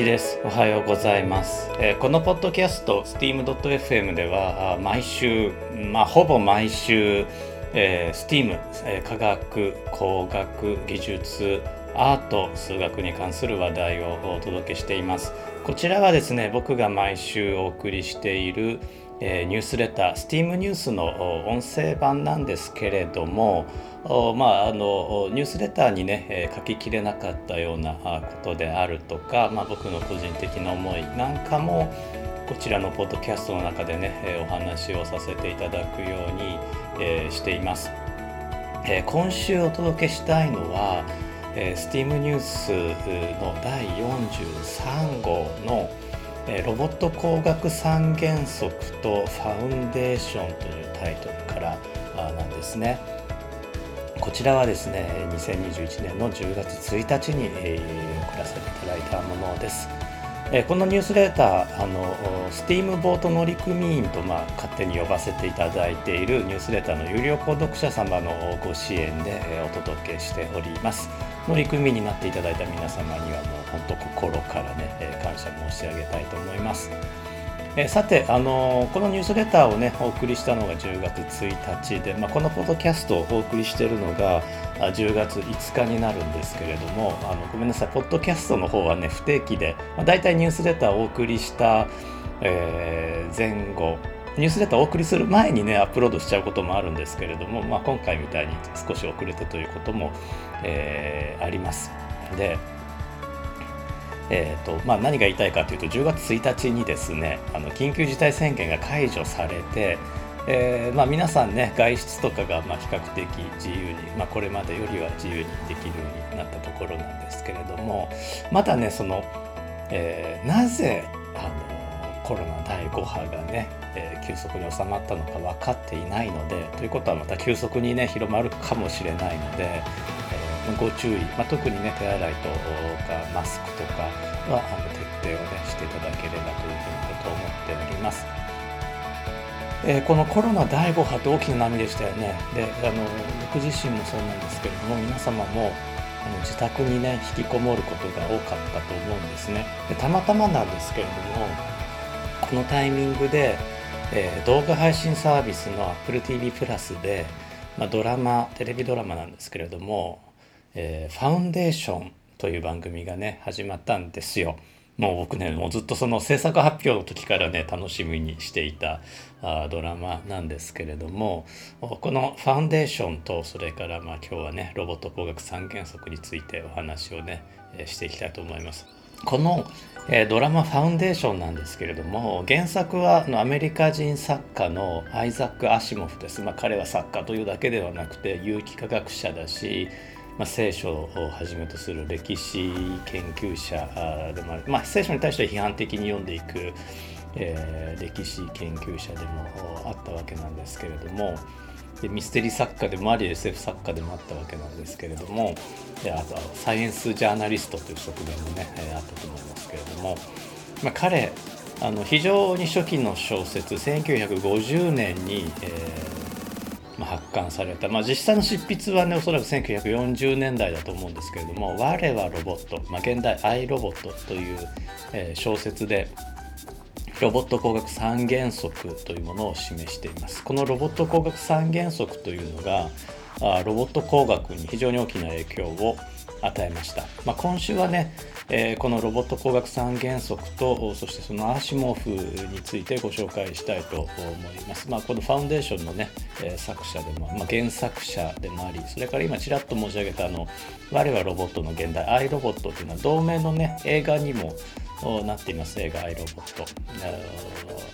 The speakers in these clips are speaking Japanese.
一です。おはようございます、えー、このポッドキャスト steam.fm では毎週まあほぼ毎週、えー、STEAM、えー、科学工学技術アート数学に関する話題をお届けしています。こちらはですね僕が毎週お送りしているニュースレター STEAM ニュースの音声版なんですけれどもまあ、あのニュースレターにね、書ききれなかったようなことであるとか、まあ、僕の個人的な思いなんかもこちらのポッドキャストの中でね、お話をさせていただくように、しています、今週お届けしたいのは、え STEAM ニュースの第43号の「ロボット工学三原則とファウンデーションというタイトルからなんですね。こちらはですね2021年の10月1日に送らせていただいたものです。このニュースレーター、あの STEAM ボート乗組員と、まあ、勝手に呼ばせていただいているニュースレーターの有料購読者様のご支援でお届けしております。乗組員になっていただいた皆様には本当心からね、感謝申し上げたいと思います。えさて、あのこのニュースレターをねお送りしたのが10月1日で、まあ、このポッドキャストをお送りしているのが10月5日になるんですけれどもあのごめんなさいポッドキャストの方はね不定期で、まあ、大体ニュースレターをお送りした、えー、前後ニュースレターをお送りする前にねアップロードしちゃうこともあるんですけれども、まあ、今回みたいに少し遅れてということも、えー、あります。でえーとまあ、何が言いたいかというと10月1日にですねあの緊急事態宣言が解除されて、えーまあ、皆さんね外出とかがまあ比較的自由に、まあ、これまでよりは自由にできるようになったところなんですけれどもまだねその、えー、なぜあのコロナ第5波がね、えー、急速に収まったのか分かっていないのでということはまた急速にね広まるかもしれないので、ご注意、まあ、特にね手洗いとかマスクとかはあの徹底をねしていただければというふうにと思っております。えー、このコロナ第5波って大きな波でしたよね。であの僕自身もそうなんですけれども皆様もあの自宅にね引きこもることが多かったと思うんですね。でたまたまなんですけれどもこのタイミングで、えー、動画配信サービスの AppleTV プラスで、まあ、ドラマテレビドラマなんですけれどもえー、ファウンデーションという番組がね始まったんですよ。もう僕ねもうずっとその制作発表の時からね楽しみにしていたあドラマなんですけれどもこのファウンデーションとそれからまあ今日はねロボット工学三原則についてお話をねしていきたいと思います。この、えー、ドラマ「ファウンデーション」なんですけれども原作はアメリカ人作家のアイザック・アシモフです。まあ、彼は作家というだけではなくて有機化学者だしまあ、聖書をはじめとする歴史研究者でもある、まあ、聖書に対して批判的に読んでいく、えー、歴史研究者でもあったわけなんですけれども。でミステリー作家でもあり SF 作家でもあったわけなんですけれども。であとはサイエンスジャーナリストという側面もね、えー、あったと思いますけれども、まあ、彼あの非常に初期の小説1950年に、えーま、発刊された、まあ、実際の執筆はねおそらく1940年代だと思うんですけれども「我はロボット」まあ、現代「アイロボット」という、え、小説でロボット工学三原則というものを示しています。このロボット工学三原則というのがロボット工学に非常に大きな影響を与えました、まあ、今週はね、えー、このロボット工学三原則とそしてそのアーシモフについてご紹介したいと思います、まあ、このファウンデーションのね、えー、作者でも、まあ、原作者でもありそれから今ちらっと申し上げたあの「我はロボットの現代アイロボット」というのは同名のね映画にもなっています。映画「アイロボット」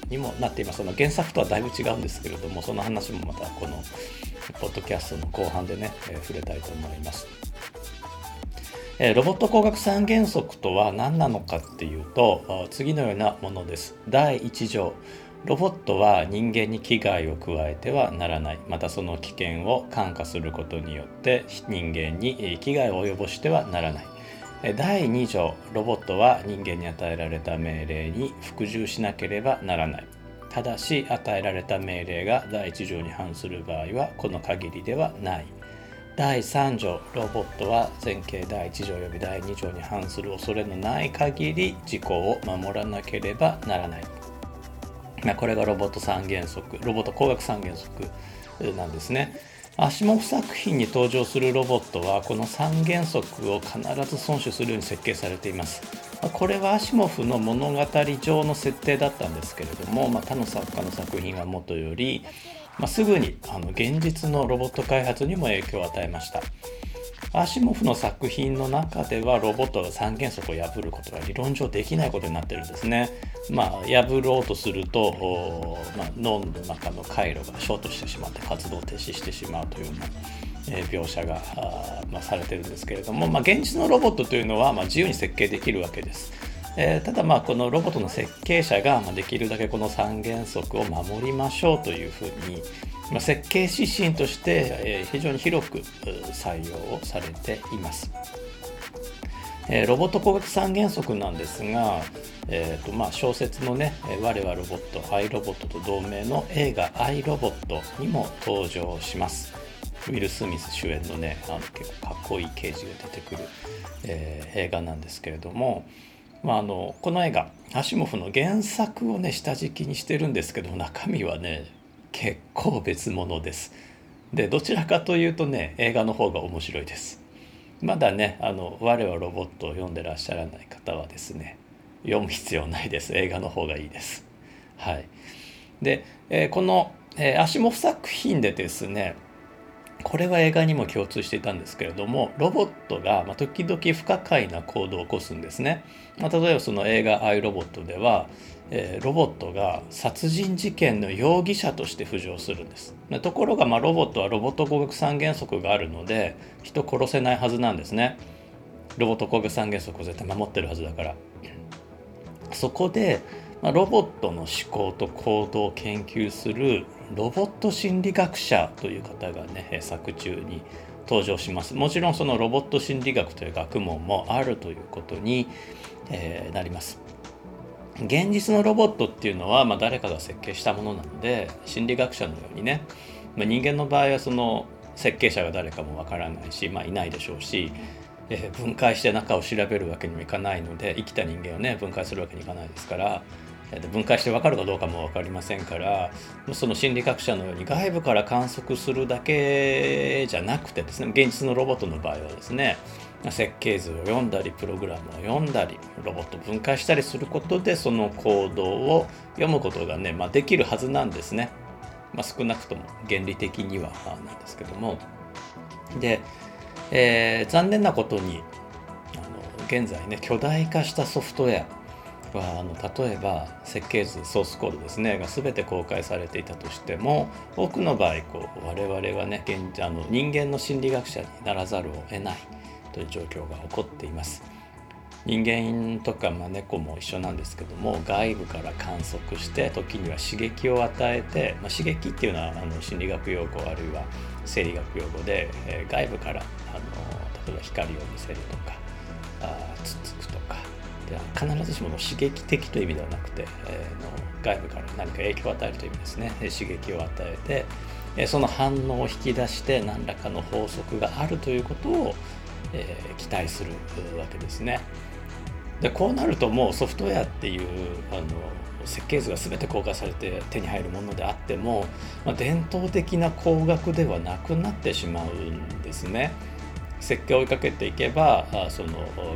にもなっています。その原作とはだいぶ違うんですけれどもその話もまたこのポッドキャストの後半でね、えー、触れたいと思います。ロボット工学三原則とは何なのかっていうと次のようなものです。第1条。ロボットは人間に危害を加えてはならない。またその危険を感化することによって人間に危害を及ぼしてはならない。第2条。ロボットは人間に与えられた命令に服従しなければならない。ただし与えられた命令が第1条に反する場合はこの限りではない。第3条ロボットは前形第1条及び第2条に反する恐れのない限り事項を守らなければならない、まあ、これがロボット3原則。ロボット工学3原則なんですね。アシモフ作品に登場するロボットはこの3原則を必ず遵守するように設計されています。これはアシモフの物語上の設定だったんですけれども、まあ、他の作家の作品はもとよりまあ、すぐにあの現実のロボット開発にも影響を与えましたアシモフの作品の中ではロボットが三原則を破ることが理論上できないことになってるんですね。まあ、破ろうとすると、まあ、脳の中の回路がショートしてしまって活動を停止してしまうというような、え、描写がまあ、されてるんですけれども、まあ、現実のロボットというのは、ま、自由に設計できるわけです。えー、ただまあこのロボットの設計者ができるだけこの3原則を守りましょうというふうに、まあ、設計指針として、え、非常に広く採用をされています。え、ロボット工学3原則なんですが、えーとまあ、小説のね「我はロボット」「アイロボット」と同名の映画「アイロボット」にも登場します。ウィル・スミス主演のねあの結構かっこいい刑事が出てくる、えー、映画なんですけれども、まあ、あのこの映画アシモフの原作をね下敷きにしてるんですけど中身はね結構別物です。でどちらかというとね映画の方が面白いです。まだねあの「我はロボット」を読んでらっしゃらない方はですね読む必要ないです映画の方がいいです。はい、で、えー、この、えー、アシモフ作品でですねこれは映画にも共通していたんですけれどもロボットが、時々不可解な行動を起こすんですね、まあ、例えばその映画「アイロボット」では、えー、ロボットが殺人事件の容疑者として浮上するんです。ところが、ま、ロボットはロボット工学三原則があるので人殺せないはずなんですね。ロボット工学三原則を絶対守ってるはずだから。そこでま、ロボットの思考と行動を研究するロボット心理学者という方がね作中に登場します。もちろんそのロボット心理学という学問もあるということに、えー、なります。現実のロボットっていうのは、まあ、誰かが設計したものなので心理学者のようにね、まあ、人間の場合はその設計者が誰かもわからないし、まあ、いないでしょうし、えー、分解して中を調べるわけにもいかないので生きた人間をね分解するわけにいかないですから分解して分かるかどうかも分かりませんからその心理学者のように外部から観測するだけじゃなくてですね現実のロボットの場合はですね設計図を読んだりプログラムを読んだりロボットを分解したりすることでその行動を読むことがね、まあ、できるはずなんですね、まあ、少なくとも原理的にはなんですけども。で、えー、残念なことにあの現在ね巨大化したソフトウェアはあの例えば設計図ソースコードですねが全て公開されていたとしても多くの場合こう我々はね現あの人間の心理学者にならざるを得ないという状況が起こっています。人間とか、まあ、猫も一緒なんですけども外部から観測して時には刺激を与えて、まあ、刺激っていうのはあの心理学用語あるいは生理学用語で、えー、外部からあの例えば光を見せるとかあつつ必ずしも刺激的という意味ではなくて、えー、の外部から何か影響を与えるという意味ですね刺激を与えてその反応を引き出して何らかの法則があるということを、えー、期待するわけですね。でこうなるともうソフトウェアっていうあの設計図が全て公開されて手に入るものであっても、まあ、伝統的な工学ではなくなってしまうんですね。設計を追いかけていけばその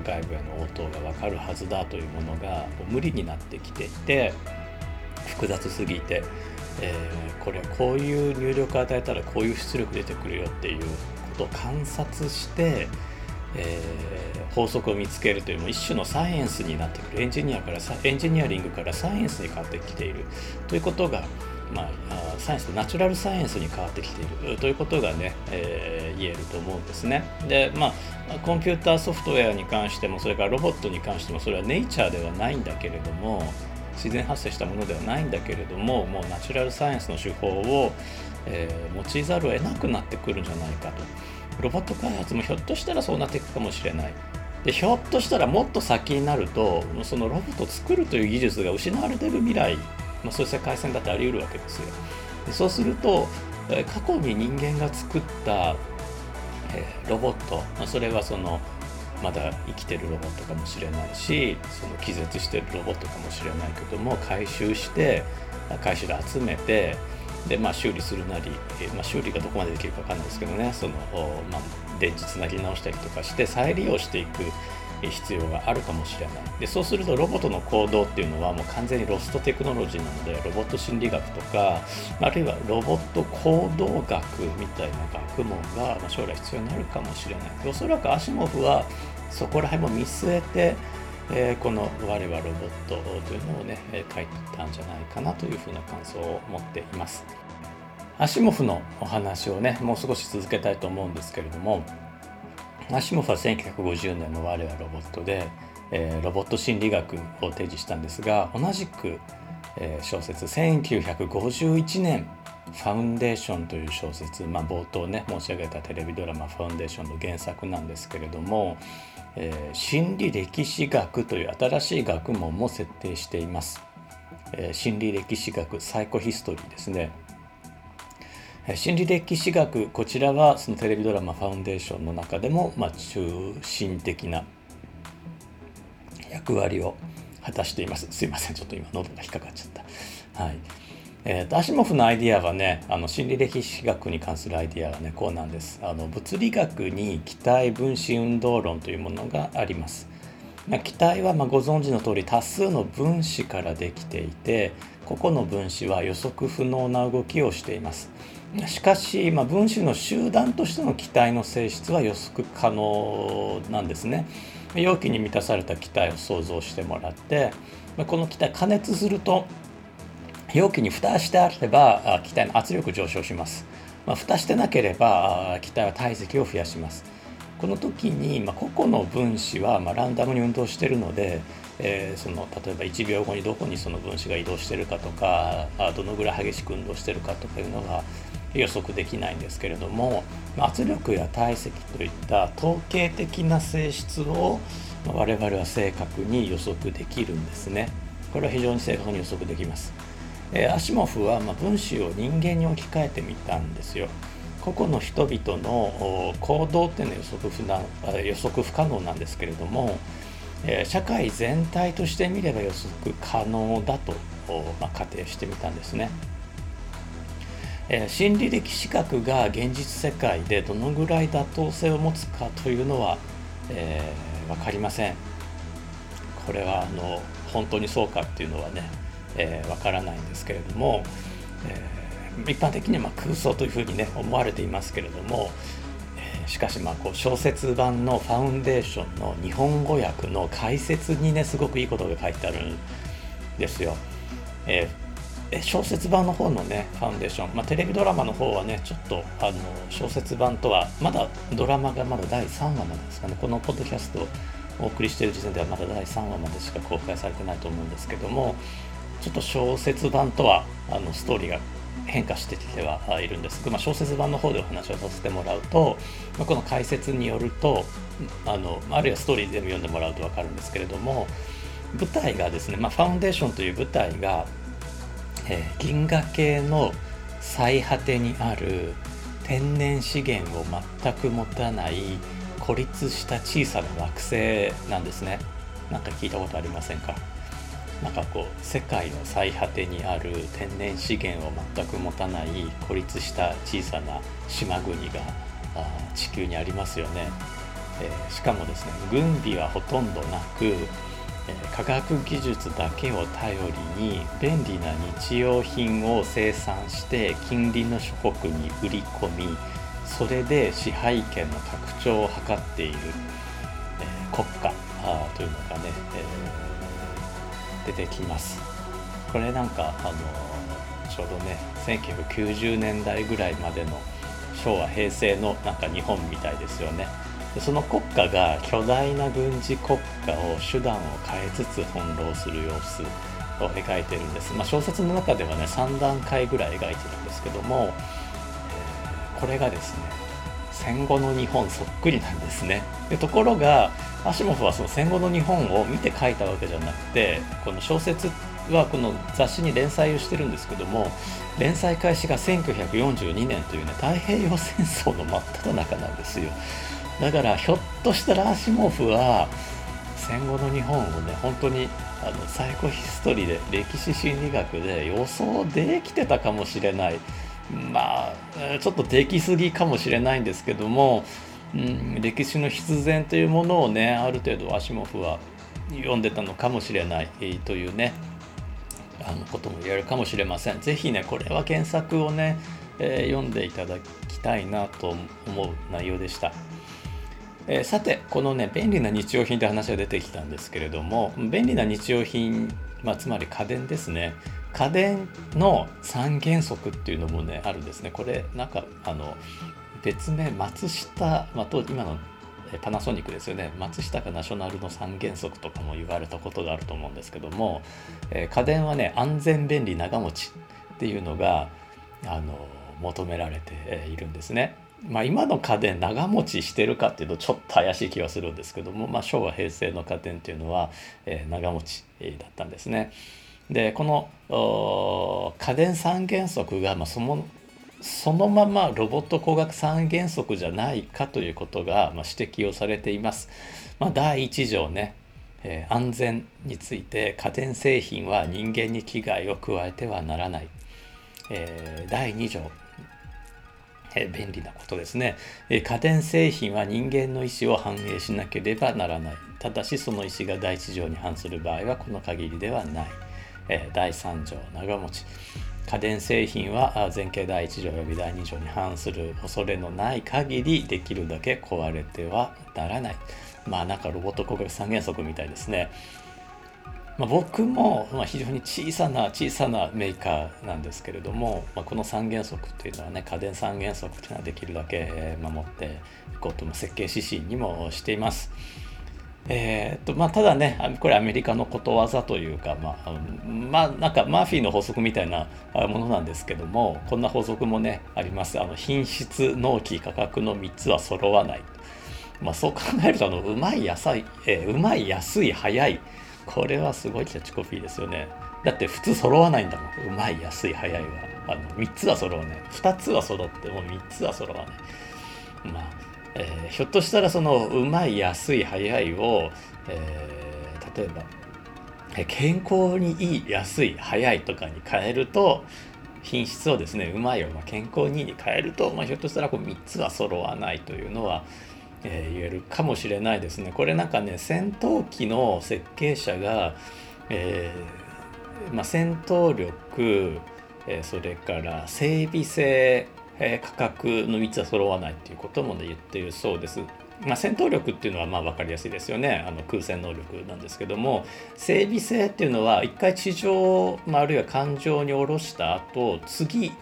外部への応答が分かるはずだというものが無理になってきていて複雑すぎて、えー、これこういう入力を与えたらこういう出力出てくるよっていうことを観察して、えー、法則を見つけるという一種のサイエンスになってくる。エンジニアからエンジニアリングからサイエンスに変わってきている。ということがまあ、サイエンスナチュラルサイエンスに変わってきているということがね、えー、言えると思うんですね。でまあコンピューターソフトウェアに関してもそれからロボットに関してもそれはネイチャーではないんだけれども自然発生したものではないんだけれどももうナチュラルサイエンスの手法を、えー、用いざるを得なくなってくるんじゃないかと。ロボット開発もひょっとしたらそうなっていくかもしれない。でひょっとしたらもっと先になるとそのロボットを作るという技術が失われてる未来まあ、そういう世界線だってあり得るわけですよ。でそうすると過去に人間が作ったえ、ロボット、まあ、それはそのまだ生きてるロボットかもしれないしその気絶してるロボットかもしれないけども回収して回収で集めてで、まあ、修理するなり、え、まあ、修理がどこまでできるか分かんないですけどねその、まあ、電池つなぎ直したりとかして再利用していく必要があるかもしれないでそうするとロボットの行動っていうのはもう完全にロストテクノロジーなのでロボット心理学とかあるいはロボット行動学みたいな学問が将来必要になるかもしれないおそらくアシモフはそこら辺も見据えてえー、この「我はロボット」というのをね、え、書いてたんじゃないかなというふうな感想を持っています。アシモフのお話をねもう少し続けたいと思うんですけれどもアシモフは1950年の「我はロボットで」えー、ロボット心理学を提示したんですが同じく、えー、小説1951年「ファウンデーション」という小説、まあ、冒頭ね申し上げたテレビドラマ「ファウンデーション」の原作なんですけれども、えー、心理歴史学という新しい学問も設定しています。え、心理歴史学サイコヒストリーですね。心理歴史学こちらはそのテレビドラマ「ファウンデーション」の中でも、まあ、中心的な役割を果たしています。すいませんちょっと今喉が引っかかっちゃった。はい。えーと、アシモフのアイディアはねあの心理歴史学に関するアイディアはねこうなんです。あの物理学に気体分子運動論というものがあります。気体はまご存知の通り多数の分子からできていて個々の分子は予測不能な動きをしています。しかし、まあ、分子の集団としての気体の性質は予測可能なんですね。容器に満たされた気体を想像してもらってこの気体加熱すると容器に蓋してあれば気体の圧力上昇します、まあ、蓋してなければ気体は体積を増やします。この時に、まあ、個々の分子は、まあ、ランダムに運動しているので、えー、その例えば1秒後にどこにその分子が移動しているかとかどのぐらい激しく運動しているかとかいうのが予測できないんですけれども圧力や体積といった統計的な性質を我々は正確に予測できるんですね。これは非常に正確に予測できます。えー、アシモフは、ま分子を人間に置き換えてみたんですよ。個々の人々の行動っていうのは予測不な予測不可能なんですけれども、えー、社会全体として見れば予測可能だと、まあ、仮定してみたんですね。えー、心理的視覚が現実世界でどのぐらい妥当性を持つかというのは、えー、分かりません。これはあの本当にそうかっていうのはねえー、分からないんですけれども、えー、一般的にはま空想というふうにね思われていますけれども、えー、しかしまあこう小説版の「ファウンデーション」の日本語訳の解説にねすごくいいことが書いてあるんですよ。えー、小説版の方のねファウンデーション、まあ、テレビドラマの方はねちょっとあの小説版とはまだドラマがまだ第3話までですかね。このポッドキャストをお送りしている時点ではまだ第3話までしか公開されてないと思うんですけどもちょっと小説版とはあのストーリーが変化してきてはいるんですが、まあ、小説版の方でお話をさせてもらうと、まあ、この解説によるとあのあるいはストーリーでも読んでもらうと分かるんですけれども舞台がですね、まあ、ファウンデーションという舞台が、えー、銀河系の最果てにある天然資源を全く持たない孤立した小さな惑星なんですね。なんか聞いたことありませんか？なんかこう世界の最果てにある天然資源を全く持たない孤立した小さな島国が地球にありますよね、えー、しかもですね軍備はほとんどなく、科学技術だけを頼りに便利な日用品を生産して近隣の諸国に売り込みそれで支配権の拡張を図っている、えー、国家というのがね、えー出てきます。これなんかあのちょうどね1990年代ぐらいまでの昭和平成のなんか日本みたいですよね。その国家が巨大な軍事国家を手段を変えつつ翻弄する様子を描いてるんです、まあ、小説の中ではね3段階ぐらい描いてるんですけども、これがですね戦後の日本そっくりなんですね。でところがアシモフはその戦後の日本を見て書いたわけじゃなくてこの小説はこの雑誌に連載をしてるんですけども連載開始が1942年というね太平洋戦争の真っ只中なんですよ。だからひょっとしたらアシモフは戦後の日本をね本当にあのサイコヒストリーで歴史心理学で予想できてたかもしれないまあちょっとできすぎかもしれないんですけども、うん、歴史の必然というものをねある程度アシモフは読んでたのかもしれないというねあのことも言えるかもしれません。ぜひねこれは原作をね、えー、読んでいただきたいなと思う内容でした。えー、さてこのね便利な日用品って話が出てきたんですけれども便利な日用品、まあ、つまり家電ですね。家電の三原則っていうのもねあるんですね。これなんかあの別名松下、まあ、今のパナソニックですよね。松下がナショナルの三原則とかも言われたことがあると思うんですけども、えー、家電はね安全便利長持ちっていうのがあの求められているんですね。まあ、今の家電長持ちしてるかっていうとちょっと怪しい気がするんですけども、まあ、昭和平成の家電っていうのは、えー、長持ちだったんですね。でこの家電三原則が、まあ、そのそのままロボット工学三原則じゃないかということが、ま指摘をされています。まあ、第1条ね、えー、安全について家電製品は人間に危害を加えてはならない。えー、第2条、え、便利なことですね、え家電製品は人間の意思を反映しなければならない。ただしその意思が第1条に反する場合はこの限りではない。え第3条長持ち。家電製品は前景第1条及び第2条に反する恐れのない限りできるだけ壊れてはならない。まあなんかロボット工学三原則みたいですね。まあ、僕も非常に小さな小さなメーカーなんですけれども、まあ、この三原則というのはね家電三原則というのはできるだけ守っていこうと設計指針にもしています。えーとまあ、ただねこれアメリカのことわざというか、まあ、まあ、なんかマーフィーの法則みたいなものなんですけどもこんな法則もねありますあの品質納期価格の3つは揃わない、まあ、そう考えるとあのうまい野菜、えー、うまい安い早いこれはすごいキャッチコピーですよね。だって普通揃わないんだもん。うまい安い早いは。あの3つは揃わない。2つは揃っても3つは揃わない。まあえー、ひょっとしたらそのうまい安い早いを、えー、例えば健康にいい安い早いとかに変えると品質をですねうまいを健康にに変えると、まあ、ひょっとしたらこう3つは揃わないというのは、えー、言えるかもしれないですね。これなんかね戦闘機の設計者が、えーまあ、戦闘力、えー、それから整備性えー、価格の3つは揃わないっていうことも、ね、言っているそうです。まあ、戦闘力っていうのはまあ分かりやすいですよねあの空戦能力なんですけども整備性っていうのは一回地上、まあ、あるいは艦上に下ろした後次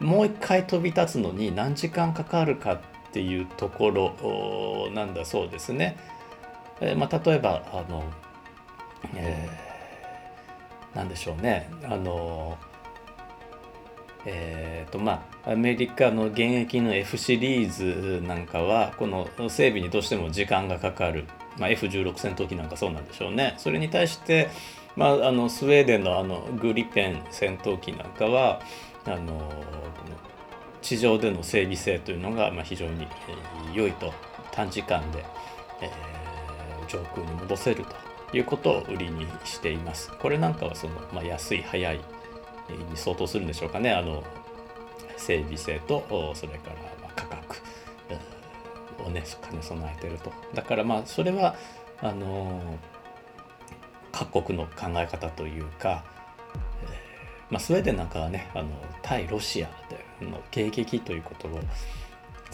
もう一回飛び立つのに何時間かかるかっていうところなんだそうですね。えー、まあ、例えばあの、えー、なんでしょうね。あのえーとまあ、アメリカの現役の F シリーズなんかはこの整備にどうしても時間がかかる、まあ、F16 戦闘機なんかそうなんでしょうね。それに対して、まあ、あのスウェーデンのあのグリペン戦闘機なんかはあの地上での整備性というのがまあ非常に良いと短時間で、えー、上空に戻せるということを売りにしています。これなんかはその、まあ、安い早いに相当するんでしょうかねあの整備性とそれから価格をね兼ね備えてるとだからまあそれはあの各国の考え方というか、まあ、スウェーデンなんかはねあの対ロシアでの迎撃ということを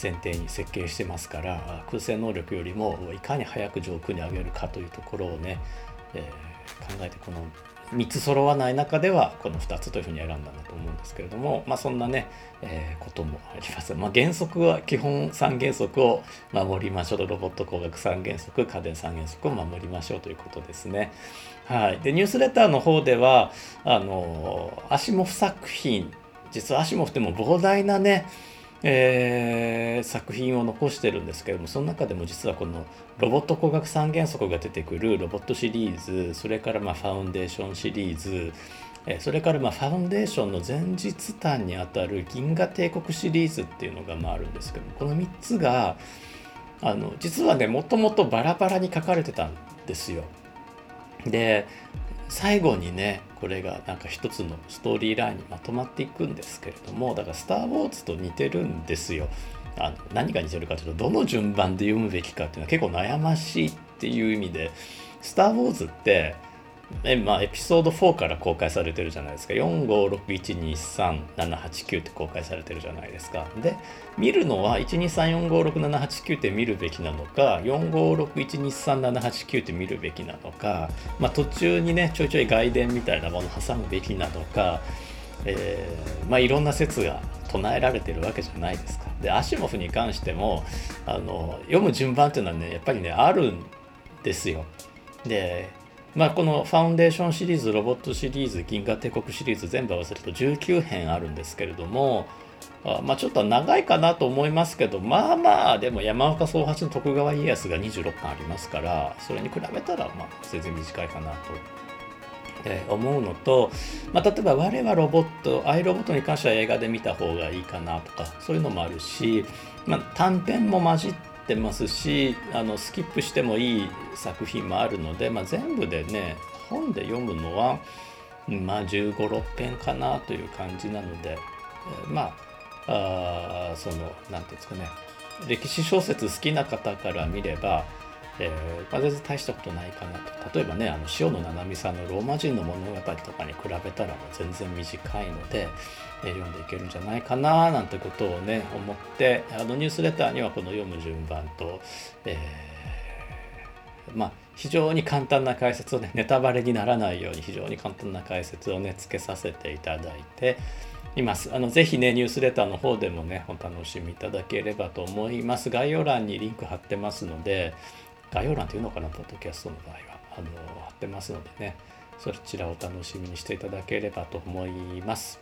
前提に設計してますから空戦能力よりもいかに早く上空に上げるかというところをね、えー、考えてこの3つ揃わない中ではこの2つというふうに選んだんだと思うんですけれども、まあ、そんなね、えー、こともあります。まあ、原則は基本3原則を守りましょうとロボット工学3原則家電3原則を守りましょうということですね。はい、でニュースレターの方ではあのアシモフ作品実はアシモフっても膨大なねえー、作品を残してるんですけどもその中でも実はこのロボット工学三原則が出てくるロボットシリーズそれからまファウンデーションシリーズそれからまファウンデーションの前日譚にあたる銀河帝国シリーズっていうのがまああるんですけどもこの3つがあの実はねもともとバラバラに書かれてたんですよ。で最後にねこれがなんか一つのストーリーラインにまとまっていくんですけれどもだから「スター・ウォーズ」と似てるんですよ。あの何が似てるかというとどの順番で読むべきかっていうのは結構悩ましいっていう意味で「スター・ウォーズ」ってえまあ、エピソード4から公開されてるじゃないですか。456123789って公開されてるじゃないですか。で見るのは123456789って見るべきなのか456123789って見るべきなのか、まあ、途中にねちょいちょい外伝みたいなものを挟むべきなのか、えー、まあいろんな説が唱えられてるわけじゃないですか。でアシモフに関してもあの読む順番っていうのはねやっぱりねあるんですよ。でまあ、このファウンデーションシリーズロボットシリーズ銀河帝国シリーズ全部合わせると19編あるんですけれどもあまあちょっと長いかなと思いますけどまあまあでも山岡宗八の徳川家康が26巻ありますからそれに比べたらまあ全然短いかなと。え思うのと、まあ、例えば我はロボットアイロボットに関しては映画で見た方がいいかなとかそういうのもあるし、まあ、短編も混じってってますしあのスキップしてもいい作品もあるので、まあ、全部でね本で読むのは、まあ、1 5 6編かなという感じなので、えー、まああその何て言うんですかね歴史小説好きな方から見ればえー、全然大したことないかなと例えばねあの塩野七海さんの「ローマ人の物語」とかに比べたらもう全然短いので、えー、読んでいけるんじゃないかななんてことをね思ってあのニュースレターにはこの読む順番と、えー、まあ非常に簡単な解説をねネタバレにならないように非常に簡単な解説をねつけさせていただいています。あのぜひねニュースレターの方でもねお楽しみいただければと思います。概要欄にリンク貼ってますので概要欄というのかな、ポッドキャストの場合は、あの貼ってますのでね、そちらをお楽しみにしていただければと思います。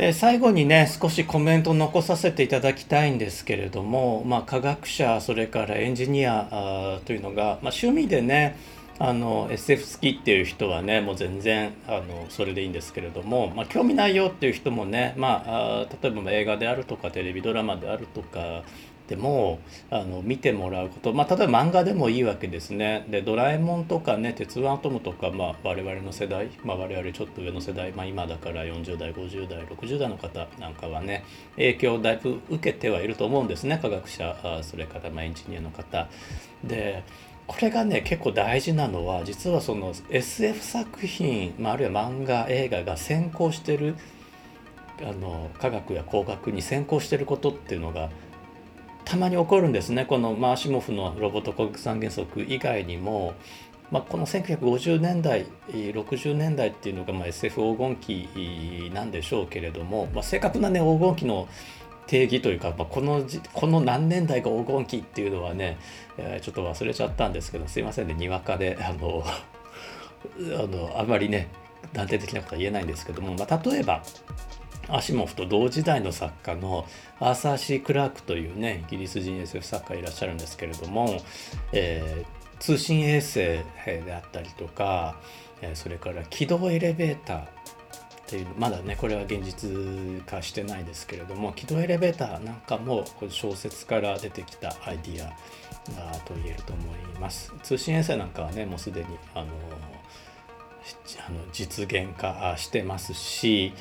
え最後にね少しコメントを残させていただきたいんですけれども、まあ、科学者それからエンジニアというのが、まあ、趣味でねあの SF 好きっていう人はねもう全然あのそれでいいんですけれども、まあ、興味ないよっていう人もね、まあ、例えば映画であるとかテレビドラマであるとかでもあの見てもらうこと、まあ、例えば漫画でもいいわけですね。でドラえもんとかね鉄腕アトムとか、まあ、我々の世代、まあ、我々ちょっと上の世代、まあ、今だから40代50代60代の方なんかはね影響をだいぶ受けてはいると思うんですね科学者それからまエンジニアの方。でこれがね結構大事なのは実はその SF 作品、まあ、あるいは漫画映画が先行してるあの科学や工学に先行してることっていうのがたまに起こるんですね。このマーシモフのロボット国産原則以外にも、まあ、この1950年代60年代っていうのがま SF 黄金期なんでしょうけれども、まあ、正確なね黄金期の定義というか、まあ、このこの何年代が黄金期っていうのはね、えー、ちょっと忘れちゃったんですけどすいませんねにわかであのあのあまりね断定的なことは言えないんですけども、まあ、例えばアシモフと同時代の作家のアーサー・シー・クラークというねイギリス人 SF 作家いらっしゃるんですけれども、えー、通信衛星であったりとか、えー、それから軌道エレベーターっていうまだねこれは現実化してないですけれども軌道エレベーターなんかも小説から出てきたアイディアと言えると思います。通信衛星なんかはねもうすでにあのあの実現化してますし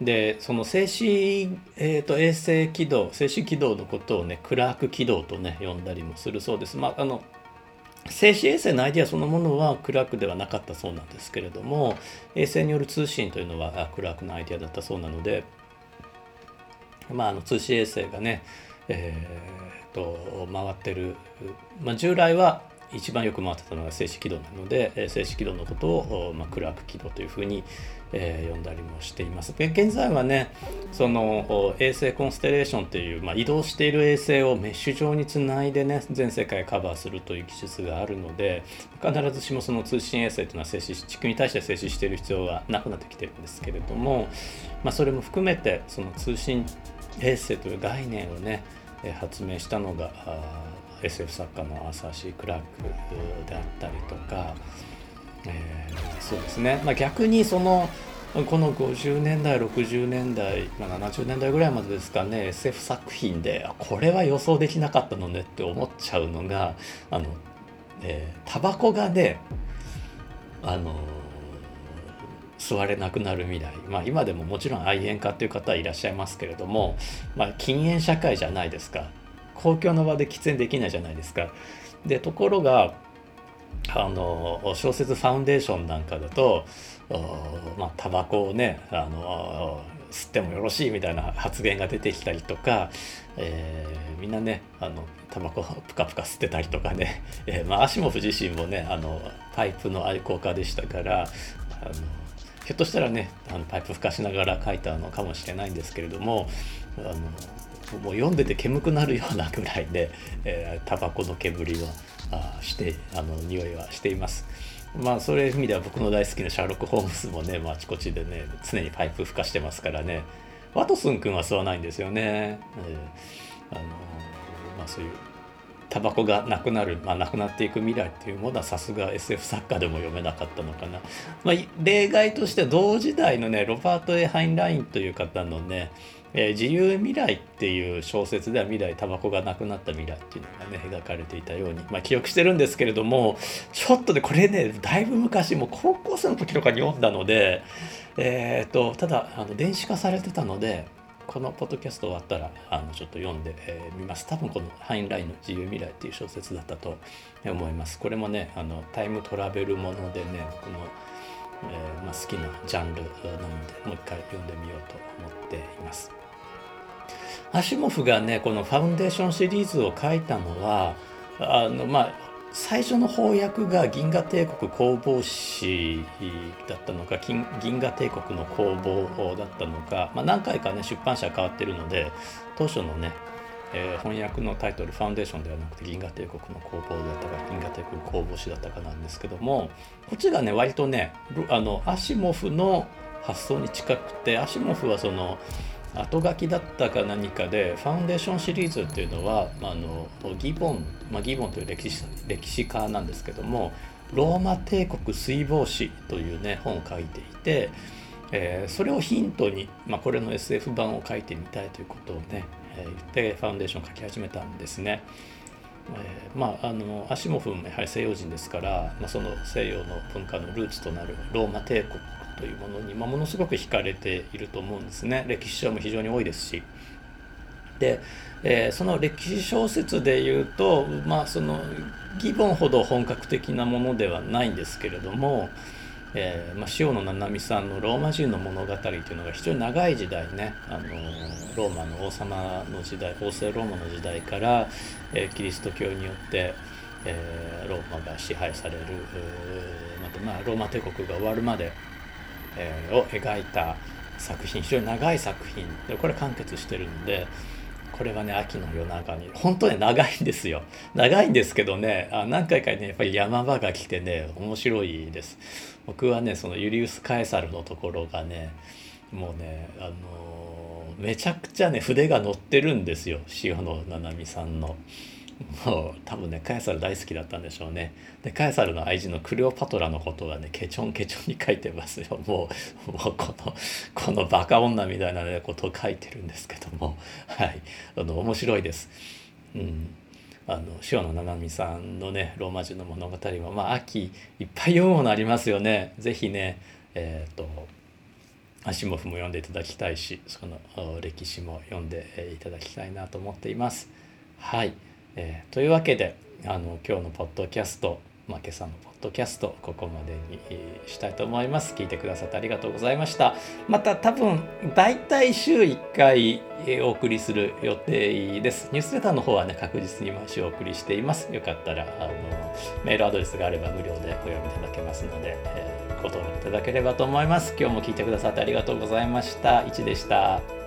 でその静止、えーと、衛星軌道静止軌道のことをねクラーク軌道とね呼んだりもするそうです。まあ、あの静止衛星のアイデアそのものはクラークではなかったそうなんですけれども衛星による通信というのはクラークのアイデアだったそうなので、まあ、あの通信衛星がね、えーと、と回ってる、まあ、従来は一番よく回ってたのが静止軌道なので、静止軌道のことを、まあ、クラーク軌道というふうに、えー、呼んだりもしています。で現在はねその衛星コンステレーションという、まあ、移動している衛星をメッシュ状につないでね全世界カバーするという技術があるので必ずしもその通信衛星というのは静止地区に対して静止している必要はなくなってきてるんですけれども、まあ、それも含めてその通信衛星という概念をね発明したのが SF 作家のアーサー・シー・クラークであったりとか、えー、そうですね、まあ、逆にそのこの50年代60年代、まあ、70年代ぐらいまでですかね SF 作品でこれは予想できなかったのねって思っちゃうのがあの、えー、タバコがねあの吸われなくなる未来、まあ、今でももちろん愛煙家っていう方はいらっしゃいますけれども、まあ、禁煙社会じゃないですか。公共の場で喫煙できないじゃないですか。でところがあの小説「ファウンデーション」なんかだとまあタバコをねあの吸ってもよろしいみたいな発言が出てきたりとか、えー、みんなねあのタバコプカプカ吸ってたりとかね、えーまあ、アシモフ自身もねあのパイプの愛好家でしたからあのひょっとしたらねあのパイプ吹かしながら書いたのかもしれないんですけれどもあのもう読んでて煙くなるようなぐらいで、えー、タバコの煙はあしてあの匂いはしています。まあそういう意味では僕の大好きなシャーロック・ホームズもね、まあ、あちこちでね常にパイプ吹かしてますからねワトソン君は吸わないんですよね。えー、あのまあ、そういうタバコがなくなる、まあ、なくなっていく未来っていうものはさすが SF 作家でも読めなかったのかな、まあ、例外として同時代のねロバート・ A・ハインラインという方のねえー、自由未来っていう小説では未来タバコがなくなった未来っていうのがね描かれていたように、まあ、記憶してるんですけれどもちょっとねこれねだいぶ昔もう高校生の時とかに読んだので、えーと、ただあの電子化されてたのでこのポッドキャスト終わったらあのちょっと読んでみ、えー、ます多分このハインラインの自由未来っていう小説だったと思いますこれもねあのタイムトラベルものでね僕のえー、まあ、好きなジャンルなのでもう一回読んでみようと思っています。アシモフがねこのファウンデーションシリーズを書いたのはあのまあ最初の翻訳が銀河帝国工房誌だったのか銀河帝国の工房だったのか、まあ、何回かね出版社変わってるので当初のね、えー、翻訳のタイトル「ファウンデーション」ではなくて銀河帝国の工房だったか銀河帝国工房誌だったかなんですけどもこっちがね割とねあのアシモフの発想に近くてアシモフはその後書きだったか何かでファウンデーションシリーズっていうのはあのギボン、まあ、ギボンという歴史歴史家なんですけどもローマ帝国水防史というね本を書いていて、えー、それをヒントに、まあ、これの SF 版を書いてみたいということをね、えー、言ってファウンデーションを書き始めたんですね。えー、まああのアシモフもやはり西洋人ですから、まあ、その西洋の文化のルーツとなるローマ帝国というものに、まあ、ものすごく惹かれていると思うんですね歴史書も非常に多いですし。で、えー、その歴史小説でいうとまあそのギボンほど本格的なものではないんですけれども、えーまあ、塩野七海さんの「ローマ人の物語」というのが非常に長い時代ねあのローマの王様の時代王政ローマの時代から、えー、キリスト教によって、えー、ローマが支配されるまた、まあ、ローマ帝国が終わるまでえー、を描いた作品非常に長い作品。でこれ完結してるんでこれはね秋の夜長に本当ね長いんですよ。長いんですけどねあ何回かねやっぱり山場が来てね面白いです。僕はねそのユリウス・カエサルのところがねもうねあのー、めちゃくちゃね筆が乗ってるんですよ。塩野七海さんの。もう多分ねカエサル大好きだったんでしょうねでカエサルの愛人のクレオパトラのことがねケチョンケチョンに書いてますよもうもうこのこのバカ女みたいな、ことを書いてるんですけどもはいあの面白いです。うんあの塩野七海さんのねローマ人の物語はまあ秋いっぱい読むものありますよね。ぜひねえっ、ー、とアシモフも読んでいただきたいしその歴史も読んでいただきたいなと思っています。はい。えー、というわけであの今日のポッドキャストまあ、今朝のポッドキャストここまでにしたいと思います。聞いてくださってありがとうございました。また多分大体週1回お送りする予定です。ニュースレターの方はね確実に毎週お送りしています。よかったらあのメールアドレスがあれば無料でお読みいただけますので、えー、ご登録いただければと思います。今日も聞いてくださってありがとうございました。1でした。